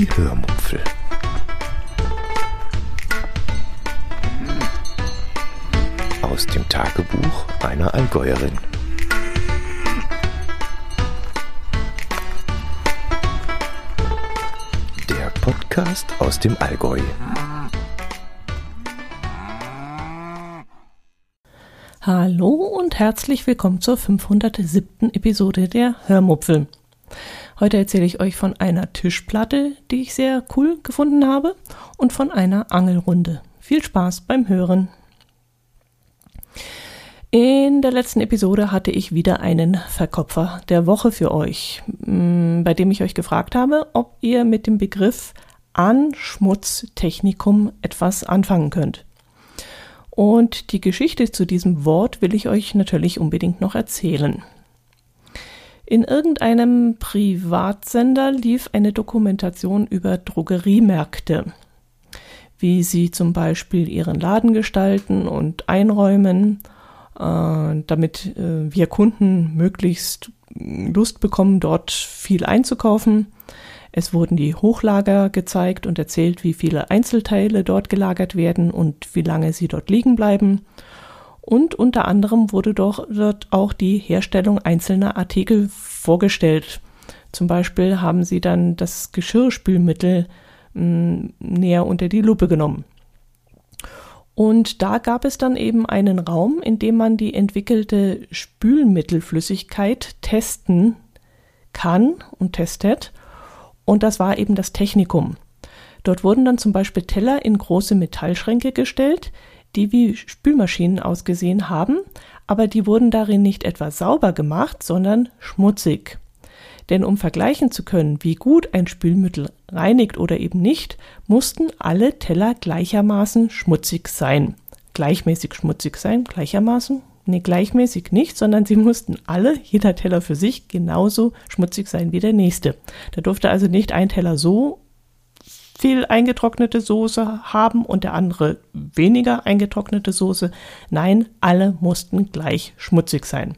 Die Hörmupfel. Aus dem Tagebuch einer Allgäuerin. Der Podcast aus dem Allgäu. Hallo und herzlich willkommen zur 507. Episode der Hörmupfel. Heute erzähle ich euch von einer Tischplatte, die ich sehr cool gefunden habe, und von einer Angelrunde. Viel Spaß beim Hören. In der letzten Episode hatte ich wieder einen Verkopfer der Woche für euch, mm, bei dem ich euch gefragt habe, ob ihr mit dem Begriff Anschmutztechnikum etwas anfangen könnt. Und die Geschichte zu diesem Wort will ich euch natürlich unbedingt noch erzählen. In irgendeinem Privatsender lief eine Dokumentation über Drogeriemärkte, wie sie zum Beispiel ihren Laden gestalten und einräumen, äh, damit äh, wir Kunden möglichst Lust bekommen, dort viel einzukaufen. Es wurden die Hochlager gezeigt und erzählt, wie viele Einzelteile dort gelagert werden und wie lange sie dort liegen bleiben. Und unter anderem wurde dort auch die Herstellung einzelner Artikel vorgestellt. Zum Beispiel haben sie dann das Geschirrspülmittel mh, hm, näher unter die Lupe genommen. Und da gab es dann eben einen Raum, in dem man die entwickelte Spülmittelflüssigkeit testen kann und testet. Und das war eben das Technikum. Dort wurden dann zum Beispiel Teller in große Metallschränke gestellt, die wie Spülmaschinen ausgesehen haben, aber die wurden darin nicht etwa sauber gemacht, sondern schmutzig. Denn um vergleichen zu können, wie gut ein Spülmittel reinigt oder eben nicht, mussten alle Teller gleichermaßen schmutzig sein. Gleichmäßig schmutzig sein, gleichermaßen? Nee, gleichmäßig nicht, sondern sie mussten alle, jeder Teller für sich, genauso schmutzig sein wie der nächste. Da durfte also nicht ein Teller so viel eingetrocknete Soße haben und der andere weniger eingetrocknete Soße. Nein, alle mussten gleich schmutzig sein.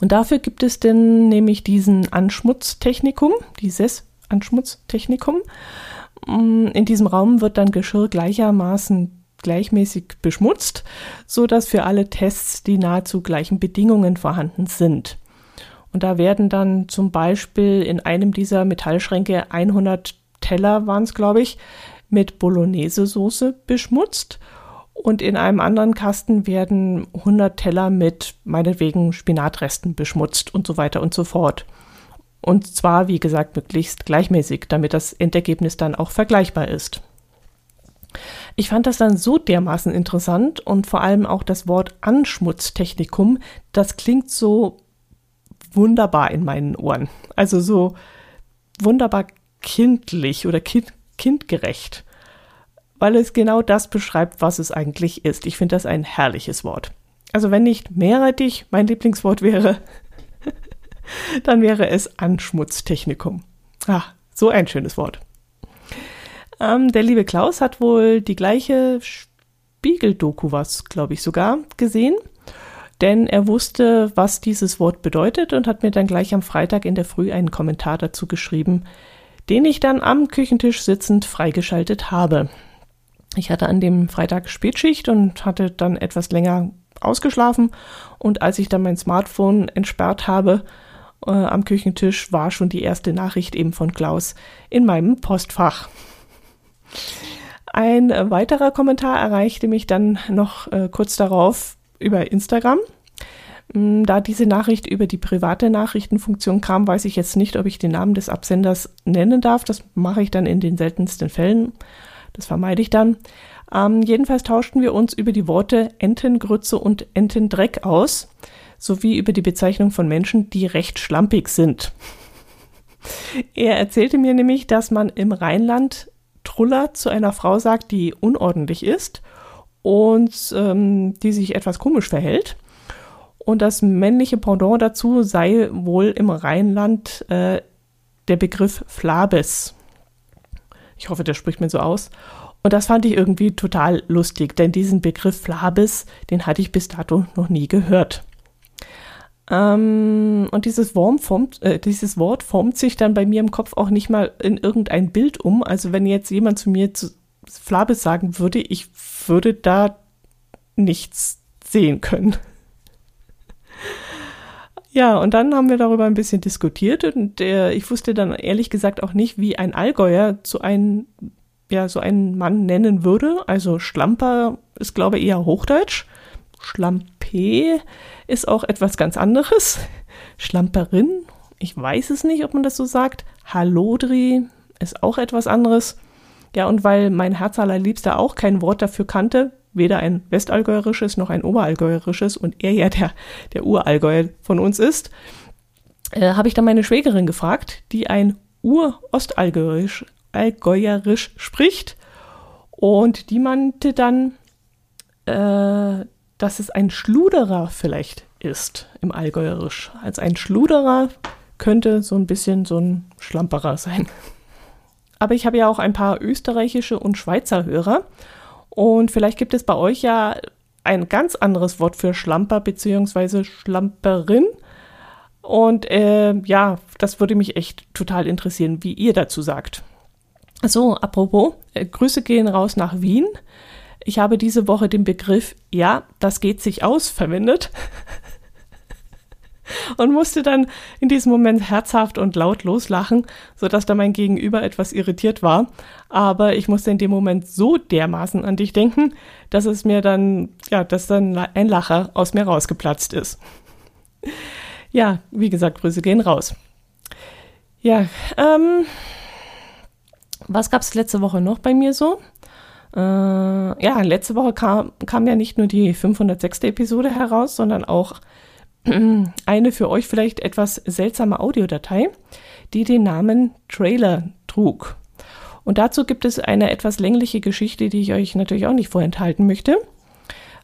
Und dafür gibt es denn nämlich diesen Anschmutztechnikum, dieses Anschmutztechnikum. Mm, in diesem Raum wird dann Geschirr gleichermaßen gleichmäßig beschmutzt, so dass für alle Tests die nahezu gleichen Bedingungen vorhanden sind. Und da werden dann zum Beispiel in einem dieser Metallschränke 100 Teller waren es, glaube ich, mit Bolognese-Soße beschmutzt. Und in einem anderen Kasten werden 100 Teller mit meinetwegen Spinatresten beschmutzt und so weiter und so fort. Und zwar, wie gesagt, möglichst gleichmäßig, damit das Endergebnis dann auch vergleichbar ist. Ich fand das dann so dermaßen interessant und vor allem auch das Wort Anschmutztechnikum, das klingt so wunderbar in meinen Ohren. Also so wunderbar kindlich oder kind, kindgerecht, weil es genau das beschreibt, was es eigentlich ist. Ich finde das ein herrliches Wort. Also wenn nicht Meerrettich mein Lieblingswort wäre, dann wäre es Anschmutztechnikum. Ah, so ein schönes Wort. Ähm, der liebe Klaus hat wohl die gleiche Spiegel-Doku, was glaube ich sogar, gesehen. Denn er wusste, was dieses Wort bedeutet und hat mir dann gleich am Freitag in der Früh einen Kommentar dazu geschrieben, den ich dann am Küchentisch sitzend freigeschaltet habe. Ich hatte an dem Freitag Spätschicht und hatte dann etwas länger ausgeschlafen und als ich dann mein Smartphone entsperrt habe äh, am Küchentisch, war schon die erste Nachricht eben von Klaus in meinem Postfach. Ein weiterer Kommentar erreichte mich dann noch äh, kurz darauf über Instagram. Mm, da diese Nachricht über die private Nachrichtenfunktion kam, weiß ich jetzt nicht, ob ich den Namen des Absenders nennen darf. Das mache ich dann in den seltensten Fällen. Das vermeide ich dann. Ähm, jedenfalls tauschten wir uns über die Worte Entengrütze und Entendreck aus, sowie über die Bezeichnung von Menschen, die recht schlampig sind. Er erzählte mir nämlich, dass man im Rheinland Truller zu einer Frau sagt, die unordentlich ist und ähm, die sich etwas komisch verhält. Und das männliche Pendant dazu sei wohl im Rheinland äh, der Begriff Flabes. Ich hoffe, der spricht mir so aus. Und das fand ich irgendwie total lustig, denn diesen Begriff Flabes, den hatte ich bis dato noch nie gehört. Ähm, und dieses, formt, äh, dieses Wort formt sich dann bei mir im Kopf auch nicht mal in irgendein Bild um. Also wenn jetzt jemand zu mir zu Flabis sagen würde, ich würde da nichts sehen können. Ja, und dann haben wir darüber ein bisschen diskutiert und äh, ich wusste dann ehrlich gesagt auch nicht, wie ein Allgäuer zu einem, ja, so einen Mann nennen würde. Also Schlamper ist, glaube ich, eher Hochdeutsch. Schlampe ist auch etwas ganz anderes. Schlamperin, ich weiß es nicht, ob man das so sagt. Hallodri ist auch etwas anderes. Ja, und weil mein Herz allerliebster auch kein Wort dafür kannte, weder ein westallgäuerisches noch ein oberallgäuerisches und er ja der, der Urallgäuer von uns ist, äh, habe ich dann meine Schwägerin gefragt, die ein Urostallgäuerisch Allgäuerisch spricht. Und die meinte dann, äh, dass es ein Schluderer vielleicht ist im Allgäuerisch. Als ein Schluderer könnte so ein bisschen so ein Schlamperer sein. Aber ich habe ja auch ein paar österreichische und Schweizer Hörer. Und vielleicht gibt es bei euch ja ein ganz anderes Wort für Schlamper bzw. Schlamperin. Und äh, ja, das würde mich echt total interessieren, wie ihr dazu sagt. So, apropos, äh, Grüße gehen raus nach Wien. Ich habe diese Woche den Begriff, ja, das geht sich aus, verwendet. und musste dann in diesem Moment herzhaft und laut loslachen, sodass da mein Gegenüber etwas irritiert war. Aber ich musste in dem Moment so dermaßen an dich denken, dass es mir dann, ja, dass dann ein Lacher aus mir rausgeplatzt ist. Ja, wie gesagt, Grüße gehen raus. Ja, ähm, was gab es letzte Woche noch bei mir so? Äh, ja, letzte Woche kam, kam ja nicht nur die 506. Episode heraus, sondern auch eine für euch vielleicht etwas seltsame Audiodatei, die den Namen Trailer trug. Und dazu gibt es eine etwas längliche Geschichte, die ich euch natürlich auch nicht vorenthalten möchte.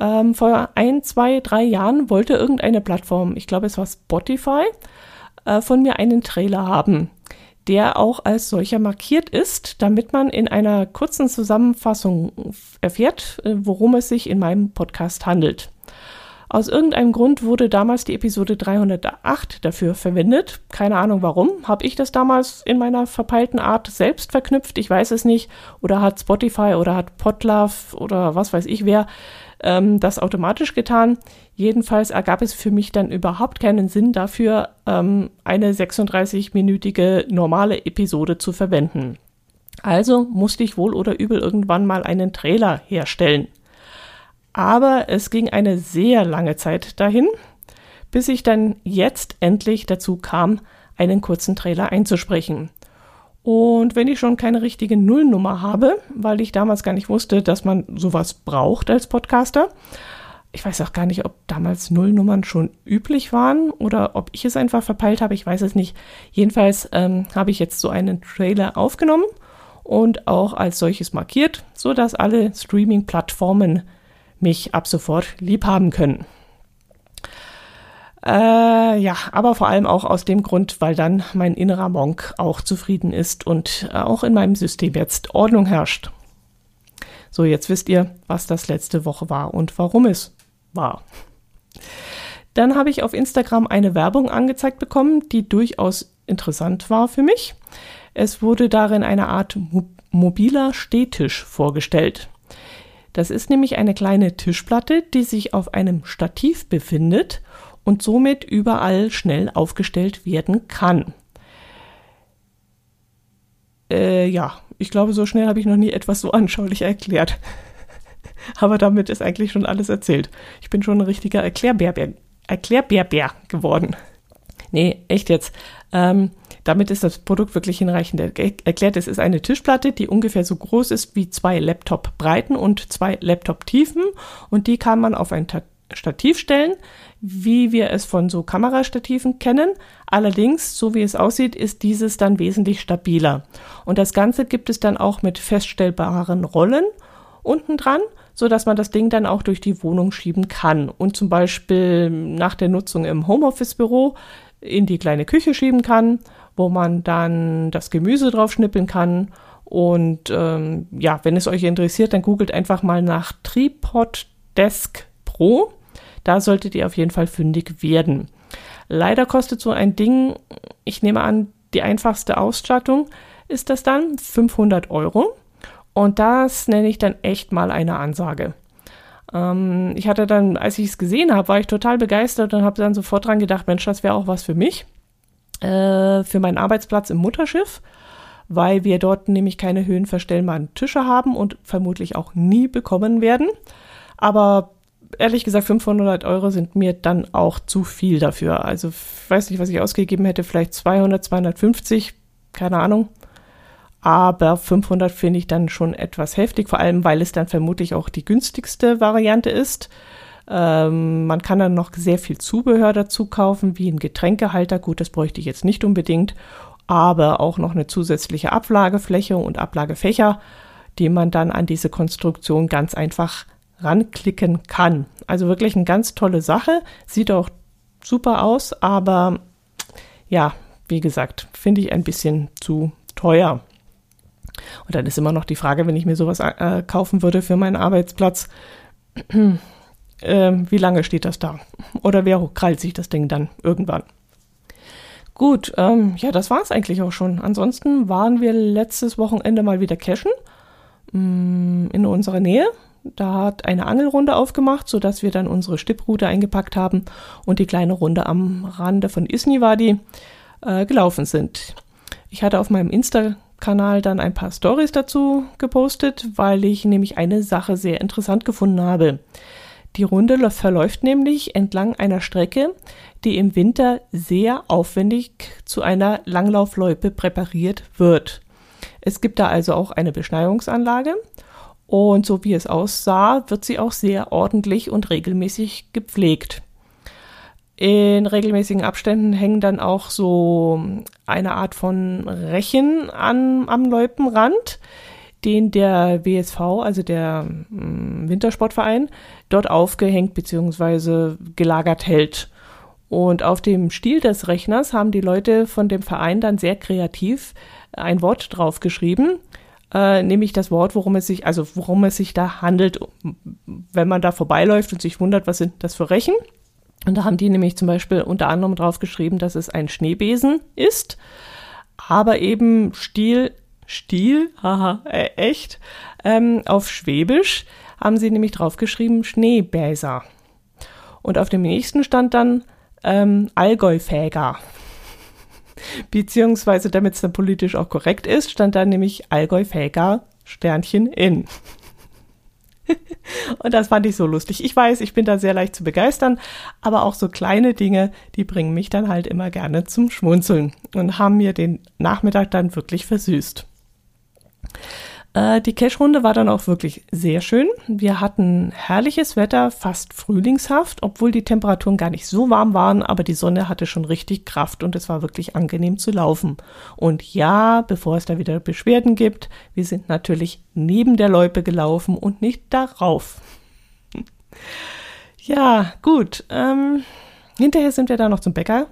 Ähm, vor ein, zwei, drei Jahren wollte irgendeine Plattform, ich glaube es war Spotify, äh, von mir einen Trailer haben, der auch als solcher markiert ist, damit man in einer kurzen Zusammenfassung erfährt, äh, worum es sich in meinem Podcast handelt. Aus irgendeinem Grund wurde damals die Episode 308 dafür verwendet. Keine Ahnung warum. Habe ich das damals in meiner verpeilten Art selbst verknüpft? Ich weiß es nicht. Oder hat Spotify oder hat Podlove oder was weiß ich wer ähm, das automatisch getan. Jedenfalls ergab es für mich dann überhaupt keinen Sinn dafür, ähm, eine 36-minütige normale Episode zu verwenden. Also musste ich wohl oder übel irgendwann mal einen Trailer herstellen. Aber es ging eine sehr lange Zeit dahin, bis ich dann jetzt endlich dazu kam, einen kurzen Trailer einzusprechen. Und wenn ich schon keine richtige Nullnummer habe, weil ich damals gar nicht wusste, dass man sowas braucht als Podcaster, ich weiß auch gar nicht, ob damals Nullnummern schon üblich waren oder ob ich es einfach verpeilt habe, ich weiß es nicht. Jedenfalls ähm, habe ich jetzt so einen Trailer aufgenommen und auch als solches markiert, sodass alle Streaming-Plattformen mich ab sofort lieb haben können. Äh, ja, aber vor allem auch aus dem Grund, weil dann mein innerer Monk auch zufrieden ist und auch in meinem System jetzt Ordnung herrscht. So, jetzt wisst ihr, was das letzte Woche war und warum es war. Dann habe ich auf Instagram eine Werbung angezeigt bekommen, die durchaus interessant war für mich. Es wurde darin eine Art mobiler Stehtisch vorgestellt. Das ist nämlich eine kleine Tischplatte, die sich auf einem Stativ befindet und somit überall schnell aufgestellt werden kann. Äh, ja, ich glaube, so schnell habe ich noch nie etwas so anschaulich erklärt. Aber damit ist eigentlich schon alles erzählt. Ich bin schon ein richtiger Erklärbärbär, Erklärbärbär geworden. Nee, echt jetzt. Ähm, damit ist das Produkt wirklich hinreichend erklärt. Es ist eine Tischplatte, die ungefähr so groß ist wie zwei Laptop-Breiten und zwei Laptop-Tiefen. Und die kann man auf ein Stativ stellen, wie wir es von so Kamerastativen kennen. Allerdings, so wie es aussieht, ist dieses dann wesentlich stabiler. Und das Ganze gibt es dann auch mit feststellbaren Rollen unten dran, so dass man das Ding dann auch durch die Wohnung schieben kann und zum Beispiel nach der Nutzung im Homeoffice-Büro in die kleine Küche schieben kann wo man dann das Gemüse drauf schnippeln kann. Und ähm, ja, wenn es euch interessiert, dann googelt einfach mal nach Tripod Desk Pro. Da solltet ihr auf jeden Fall fündig werden. Leider kostet so ein Ding, ich nehme an, die einfachste Ausstattung ist das dann 500 Euro. Und das nenne ich dann echt mal eine Ansage. Ähm, ich hatte dann, als ich es gesehen habe, war ich total begeistert und habe dann sofort dran gedacht, Mensch, das wäre auch was für mich, äh, für meinen Arbeitsplatz im Mutterschiff, weil wir dort nämlich keine höhenverstellbaren Tische haben und vermutlich auch nie bekommen werden. Aber ehrlich gesagt, 500 Euro sind mir dann auch zu viel dafür. Also ich weiß nicht, was ich ausgegeben hätte, vielleicht 200, 250, keine Ahnung. Aber 500 finde ich dann schon etwas heftig, vor allem weil es dann vermutlich auch die günstigste Variante ist. Ähm, man kann dann noch sehr viel Zubehör dazu kaufen, wie ein Getränkehalter. Gut, das bräuchte ich jetzt nicht unbedingt, aber auch noch eine zusätzliche Ablagefläche und Ablagefächer, die man dann an diese Konstruktion ganz einfach ranklicken kann. Also wirklich eine ganz tolle Sache. Sieht auch super aus, aber ja, wie gesagt, finde ich ein bisschen zu teuer. Und dann ist immer noch die Frage, wenn ich mir sowas äh, kaufen würde für meinen Arbeitsplatz, äh, wie lange steht das da? Oder wer krallt sich das Ding dann irgendwann? Gut, ähm, ja, das war es eigentlich auch schon. Ansonsten waren wir letztes Wochenende mal wieder cashen mh, mm, in unserer Nähe. Da hat eine Angelrunde aufgemacht, sodass wir dann unsere Stipprute eingepackt haben und die kleine Runde am Rande von Isniwadi äh, gelaufen sind. Ich hatte auf meinem Insta Kanal dann ein paar Stories dazu gepostet, weil ich nämlich eine Sache sehr interessant gefunden habe. Die Runde verläuft nämlich entlang einer Strecke, die im Winter sehr aufwendig zu einer Langlaufloipe präpariert wird. Es gibt da also auch eine Beschneiungsanlage und so wie es aussah, wird sie auch sehr ordentlich und regelmäßig gepflegt. In regelmäßigen Abständen hängen dann auch so eine Art von Rechen an, am Loipenrand, den der WSV, also der mm, Wintersportverein, dort aufgehängt bzw. gelagert hält. Und auf dem Stiel des Rechners haben die Leute von dem Verein dann sehr kreativ ein Wort draufgeschrieben, äh, nämlich das Wort, worum es sich, also worum es sich da handelt, wenn man da vorbeiläuft und sich wundert, was sind das für Rechen. Und da haben die nämlich zum Beispiel unter anderem drauf geschrieben, dass es ein Schneebesen ist, aber eben Stiel, Stiel, haha, äh, echt, ähm, auf Schwäbisch haben sie nämlich drauf geschrieben Schneebäser. Und auf dem nächsten stand dann ähm, Allgäufäger. Beziehungsweise, damit es dann politisch auch korrekt ist, stand da nämlich Allgäufäger Sternchen in. Und das fand ich so lustig. Ich weiß, ich bin da sehr leicht zu begeistern, aber auch so kleine Dinge, die bringen mich dann halt immer gerne zum Schmunzeln und haben mir den Nachmittag dann wirklich versüßt. Äh, die Cash-Runde war dann auch wirklich sehr schön. Wir hatten herrliches Wetter, fast frühlingshaft, obwohl die Temperaturen gar nicht so warm waren, aber die Sonne hatte schon richtig Kraft und es war wirklich angenehm zu laufen. Und ja, bevor es da wieder Beschwerden gibt, wir sind natürlich neben der Loipe gelaufen und nicht darauf. ja, gut. Ähm, hinterher sind wir da noch zum Bäcker.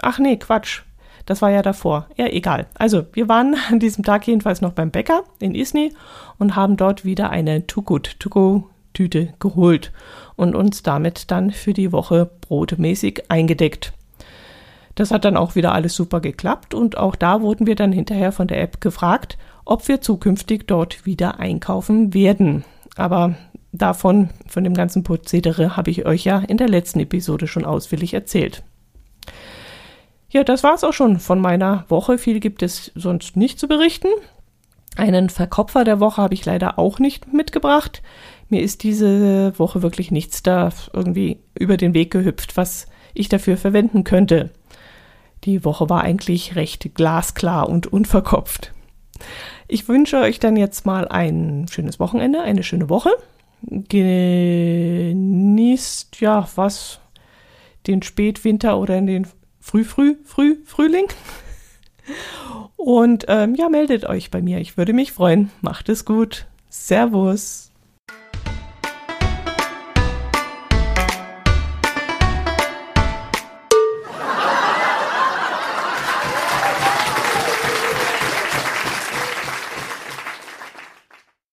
Ach nee, Quatsch. Das war ja davor. Ja, egal. Also, wir waren an diesem Tag jedenfalls noch beim Bäcker in Isny und haben dort wieder eine Too Good To Go Tüte geholt und uns damit dann für die Woche brotmäßig eingedeckt. Das hat dann auch wieder alles super geklappt und auch da wurden wir dann hinterher von der App gefragt, ob wir zukünftig dort wieder einkaufen werden. Aber davon, von dem ganzen Prozedere, habe ich euch ja in der letzten Episode schon ausführlich erzählt. Ja, das war's auch schon von meiner Woche. Viel gibt es sonst nicht zu berichten. Einen Verkopfer der Woche habe ich leider auch nicht mitgebracht. Mir ist diese Woche wirklich nichts da irgendwie über den Weg gehüpft, was ich dafür verwenden könnte. Die Woche war eigentlich recht glasklar und unverkopft. Ich wünsche euch dann jetzt mal ein schönes Wochenende, eine schöne Woche. Genießt ja was den Spätwinter oder in den früh, früh, früh, Frühling. Und ähm, ja, meldet euch bei mir. Ich würde mich freuen. Macht es gut. Servus.